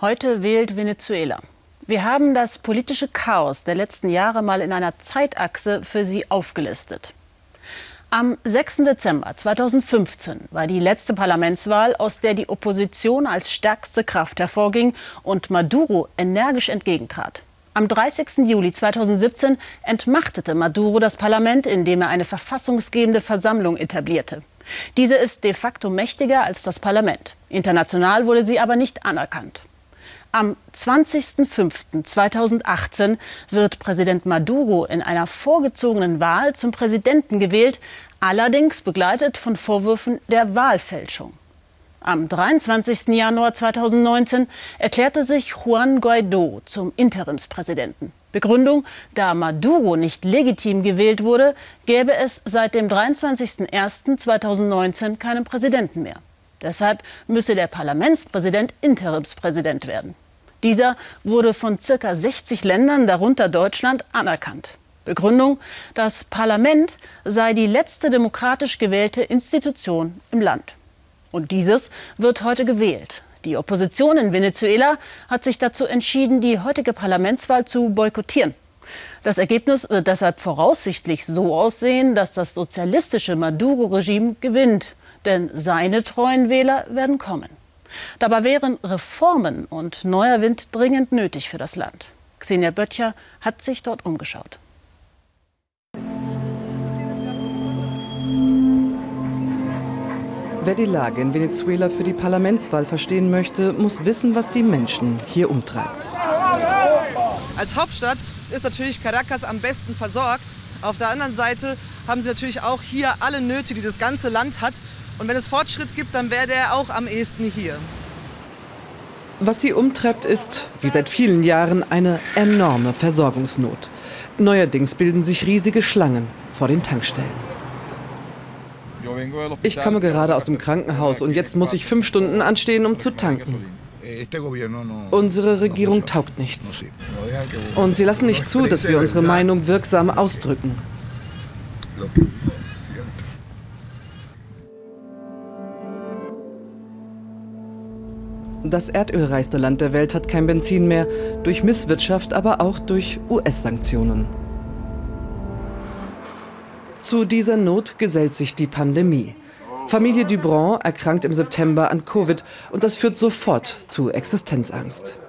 Heute wählt Venezuela. Wir haben das politische Chaos der letzten Jahre mal in einer Zeitachse für Sie aufgelistet. Am 6. Dezember 2015 war die letzte Parlamentswahl, aus der die Opposition als stärkste Kraft hervorging und Maduro energisch entgegentrat. Am 30. Juli 2017 entmachtete Maduro das Parlament, indem er eine verfassungsgebende Versammlung etablierte. Diese ist de facto mächtiger als das Parlament. International wurde sie aber nicht anerkannt. Am 20.05.2018 wird Präsident Maduro in einer vorgezogenen Wahl zum Präsidenten gewählt, allerdings begleitet von Vorwürfen der Wahlfälschung. Am 23. Januar 2019 erklärte sich Juan Guaido zum Interimspräsidenten. Begründung, da Maduro nicht legitim gewählt wurde, gäbe es seit dem 23.01.2019 keinen Präsidenten mehr. Deshalb müsse der Parlamentspräsident Interimspräsident werden. Dieser wurde von ca. 60 Ländern, darunter Deutschland, anerkannt. Begründung, das Parlament sei die letzte demokratisch gewählte Institution im Land. Und dieses wird heute gewählt. Die Opposition in Venezuela hat sich dazu entschieden, die heutige Parlamentswahl zu boykottieren. Das Ergebnis wird deshalb voraussichtlich so aussehen, dass das sozialistische Maduro-Regime gewinnt. Denn seine treuen Wähler werden kommen. Dabei wären Reformen und neuer Wind dringend nötig für das Land. Xenia Böttcher hat sich dort umgeschaut. Wer die Lage in Venezuela für die Parlamentswahl verstehen möchte, muss wissen, was die Menschen hier umtreibt. Als Hauptstadt ist natürlich Caracas am besten versorgt. Auf der anderen Seite haben sie natürlich auch hier alle Nöte, die das ganze Land hat. Und wenn es Fortschritt gibt, dann wäre der auch am ehesten hier. Was sie umtreibt, ist, wie seit vielen Jahren, eine enorme Versorgungsnot. Neuerdings bilden sich riesige Schlangen vor den Tankstellen. Ich komme gerade aus dem Krankenhaus und jetzt muss ich fünf Stunden anstehen, um zu tanken. Unsere Regierung taugt nichts. Und sie lassen nicht zu, dass wir unsere Meinung wirksam ausdrücken. Das erdölreichste Land der Welt hat kein Benzin mehr, durch Misswirtschaft, aber auch durch US-Sanktionen. Zu dieser Not gesellt sich die Pandemie. Familie Dubron erkrankt im September an Covid und das führt sofort zu Existenzangst.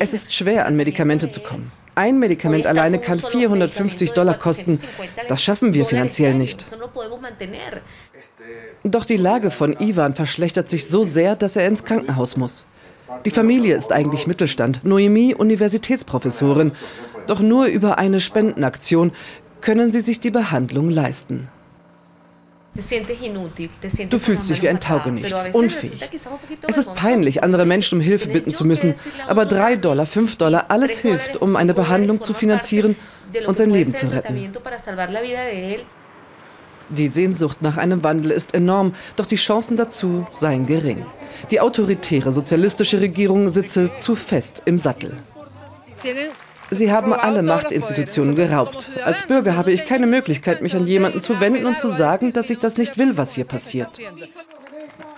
Es ist schwer, an Medikamente zu kommen. Ein Medikament alleine kann 450 Dollar kosten. Das schaffen wir finanziell nicht. Doch die Lage von Ivan verschlechtert sich so sehr, dass er ins Krankenhaus muss. Die Familie ist eigentlich Mittelstand, Noemi Universitätsprofessorin. Doch nur über eine Spendenaktion können sie sich die Behandlung leisten. Du fühlst dich wie ein Taugenichts, unfähig. Es ist peinlich, andere Menschen um Hilfe bitten zu müssen, aber drei Dollar, fünf Dollar, alles hilft, um eine Behandlung zu finanzieren und sein Leben zu retten. Die Sehnsucht nach einem Wandel ist enorm, doch die Chancen dazu seien gering. Die autoritäre sozialistische Regierung sitze zu fest im Sattel. Sie haben alle Machtinstitutionen geraubt. Als Bürger habe ich keine Möglichkeit, mich an jemanden zu wenden und zu sagen, dass ich das nicht will, was hier passiert.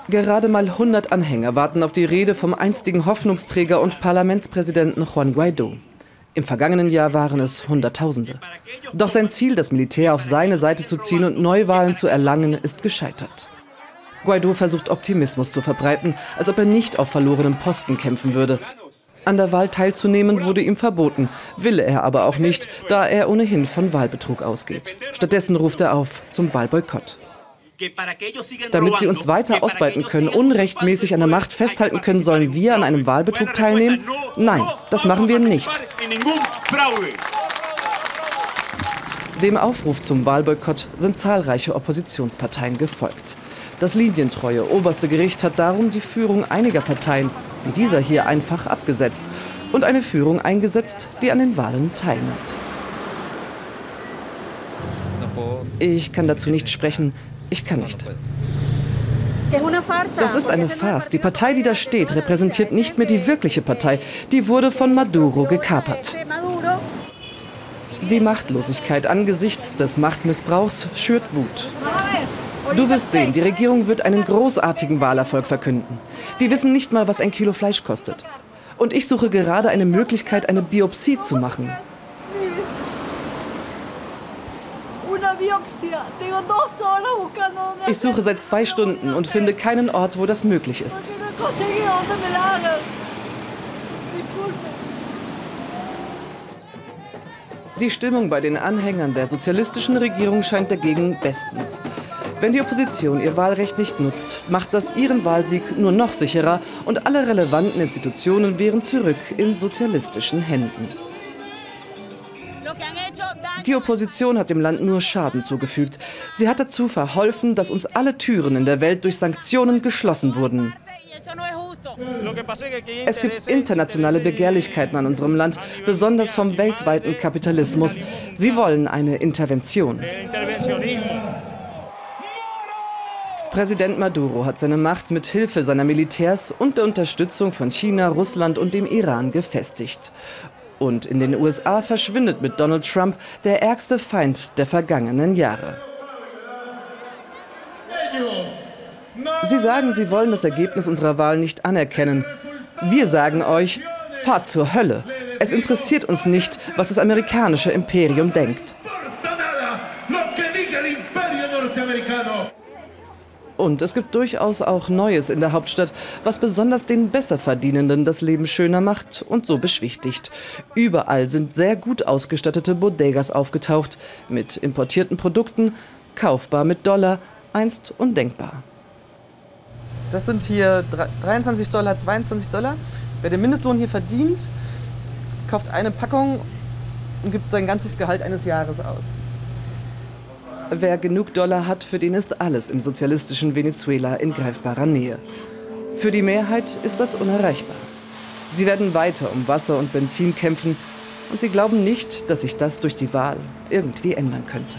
Gerade mal 100 Anhänger warten auf die Rede vom einstigen Hoffnungsträger und Parlamentspräsidenten Juan Guaido. Im vergangenen Jahr waren es Hunderttausende. Doch sein Ziel, das Militär auf seine Seite zu ziehen und Neuwahlen zu erlangen, ist gescheitert. Guaido versucht Optimismus zu verbreiten, als ob er nicht auf verlorenen Posten kämpfen würde. An der Wahl teilzunehmen wurde ihm verboten, will er aber auch nicht, da er ohnehin von Wahlbetrug ausgeht. Stattdessen ruft er auf zum Wahlboykott. Damit sie uns weiter ausbeuten können, unrechtmäßig an der Macht festhalten können, sollen wir an einem Wahlbetrug teilnehmen? Nein, das machen wir nicht. Dem Aufruf zum Wahlboykott sind zahlreiche Oppositionsparteien gefolgt. Das linientreue oberste Gericht hat darum die Führung einiger Parteien, wie dieser hier, einfach abgesetzt und eine Führung eingesetzt, die an den Wahlen teilnimmt. Ich kann dazu nicht sprechen. Ich kann nicht. Das ist eine Farce. Die Partei, die da steht, repräsentiert nicht mehr die wirkliche Partei. Die wurde von Maduro gekapert. Die Machtlosigkeit angesichts des Machtmissbrauchs schürt Wut. Du wirst sehen, die Regierung wird einen großartigen Wahlerfolg verkünden. Die wissen nicht mal, was ein Kilo Fleisch kostet. Und ich suche gerade eine Möglichkeit, eine Biopsie zu machen. Ich suche seit zwei Stunden und finde keinen Ort, wo das möglich ist. Die Stimmung bei den Anhängern der sozialistischen Regierung scheint dagegen bestens. Wenn die Opposition ihr Wahlrecht nicht nutzt, macht das ihren Wahlsieg nur noch sicherer und alle relevanten Institutionen wären zurück in sozialistischen Händen. Die Opposition hat dem Land nur Schaden zugefügt. Sie hat dazu verholfen, dass uns alle Türen in der Welt durch Sanktionen geschlossen wurden. Es gibt internationale Begehrlichkeiten an unserem Land, besonders vom weltweiten Kapitalismus. Sie wollen eine Intervention. Präsident Maduro hat seine Macht mit Hilfe seiner Militärs und der Unterstützung von China, Russland und dem Iran gefestigt. Und in den USA verschwindet mit Donald Trump der ärgste Feind der vergangenen Jahre. Sie sagen, Sie wollen das Ergebnis unserer Wahl nicht anerkennen. Wir sagen euch, fahrt zur Hölle. Es interessiert uns nicht, was das amerikanische Imperium denkt. Und es gibt durchaus auch Neues in der Hauptstadt, was besonders den Besserverdienenden das Leben schöner macht und so beschwichtigt. Überall sind sehr gut ausgestattete Bodegas aufgetaucht, mit importierten Produkten, kaufbar mit Dollar, einst undenkbar. Das sind hier 23 Dollar, 22 Dollar. Wer den Mindestlohn hier verdient, kauft eine Packung und gibt sein ganzes Gehalt eines Jahres aus. Wer genug Dollar hat, für den ist alles im sozialistischen Venezuela in greifbarer Nähe. Für die Mehrheit ist das unerreichbar. Sie werden weiter um Wasser und Benzin kämpfen und sie glauben nicht, dass sich das durch die Wahl irgendwie ändern könnte.